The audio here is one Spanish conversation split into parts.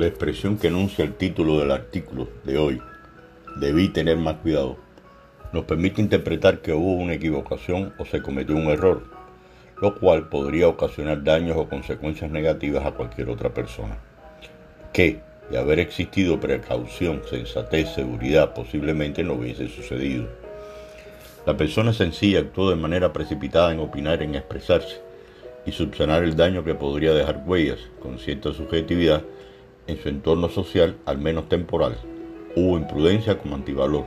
La expresión que enuncia el título del artículo de hoy, debí tener más cuidado, nos permite interpretar que hubo una equivocación o se cometió un error, lo cual podría ocasionar daños o consecuencias negativas a cualquier otra persona. Que, de haber existido precaución, sensatez, seguridad, posiblemente no hubiese sucedido. La persona sencilla actuó de manera precipitada en opinar, en expresarse y subsanar el daño que podría dejar huellas con cierta subjetividad en su entorno social, al menos temporal. Hubo imprudencia como antivalor.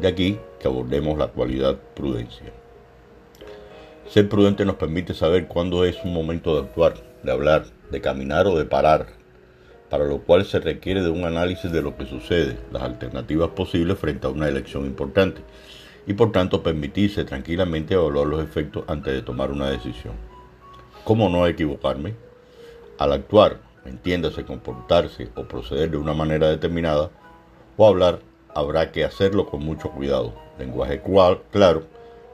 De aquí que abordemos la cualidad prudencia. Ser prudente nos permite saber cuándo es un momento de actuar, de hablar, de caminar o de parar, para lo cual se requiere de un análisis de lo que sucede, las alternativas posibles frente a una elección importante, y por tanto permitirse tranquilamente evaluar los efectos antes de tomar una decisión. ¿Cómo no equivocarme? Al actuar, entiéndase comportarse o proceder de una manera determinada, o hablar, habrá que hacerlo con mucho cuidado, lenguaje claro,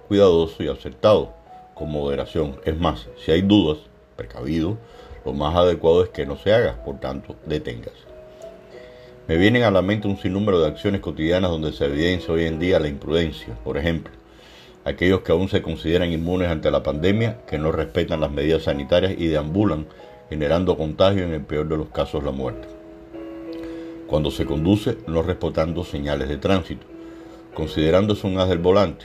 cuidadoso y acertado, con moderación. Es más, si hay dudas, precavido, lo más adecuado es que no se haga, por tanto, detengas. Me vienen a la mente un sinnúmero de acciones cotidianas donde se evidencia hoy en día la imprudencia. Por ejemplo, aquellos que aún se consideran inmunes ante la pandemia, que no respetan las medidas sanitarias y deambulan generando contagio en el peor de los casos la muerte. Cuando se conduce, no respetando señales de tránsito, considerándose un as del volante.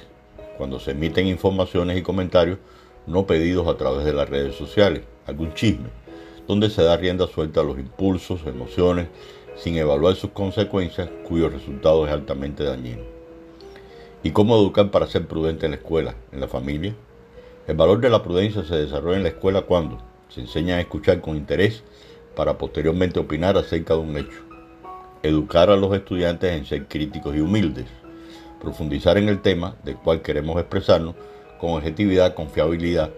Cuando se emiten informaciones y comentarios no pedidos a través de las redes sociales, algún chisme, donde se da rienda suelta a los impulsos, emociones, sin evaluar sus consecuencias, cuyo resultado es altamente dañino. ¿Y cómo educar para ser prudente en la escuela, en la familia? El valor de la prudencia se desarrolla en la escuela cuando se enseña a escuchar con interés para posteriormente opinar acerca de un hecho. Educar a los estudiantes en ser críticos y humildes. Profundizar en el tema del cual queremos expresarnos con objetividad, confiabilidad.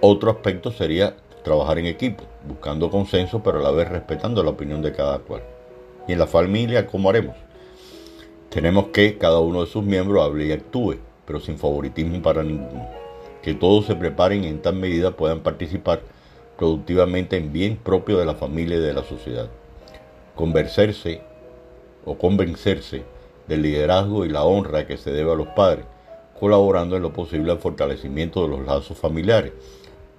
Otro aspecto sería trabajar en equipo, buscando consenso, pero a la vez respetando la opinión de cada cual. Y en la familia, ¿cómo haremos? Tenemos que cada uno de sus miembros hable y actúe, pero sin favoritismo para ninguno que todos se preparen y en tal medida puedan participar productivamente en bien propio de la familia y de la sociedad. Convencerse o convencerse del liderazgo y la honra que se debe a los padres, colaborando en lo posible al fortalecimiento de los lazos familiares,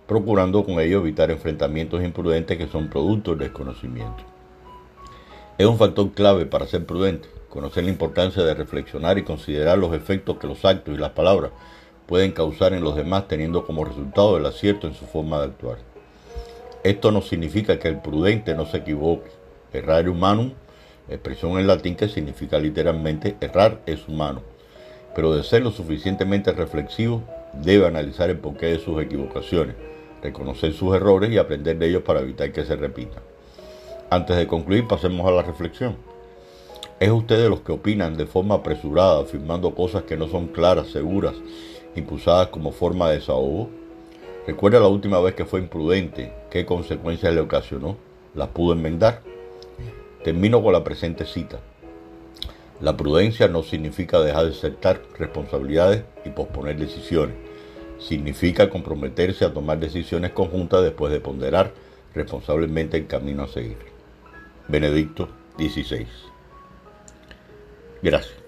procurando con ello evitar enfrentamientos imprudentes que son producto del desconocimiento. Es un factor clave para ser prudente, conocer la importancia de reflexionar y considerar los efectos que los actos y las palabras pueden causar en los demás teniendo como resultado el acierto en su forma de actuar. Esto no significa que el prudente no se equivoque. Errar humanum, expresión en latín que significa literalmente errar es humano, pero de ser lo suficientemente reflexivo, debe analizar el porqué de sus equivocaciones, reconocer sus errores y aprender de ellos para evitar que se repitan. Antes de concluir, pasemos a la reflexión. ¿Es usted de los que opinan de forma apresurada, afirmando cosas que no son claras, seguras impulsadas como forma de desahogo? ¿Recuerda la última vez que fue imprudente? ¿Qué consecuencias le ocasionó? ¿Las pudo enmendar? Termino con la presente cita. La prudencia no significa dejar de aceptar responsabilidades y posponer decisiones. Significa comprometerse a tomar decisiones conjuntas después de ponderar responsablemente el camino a seguir. Benedicto XVI. Gracias.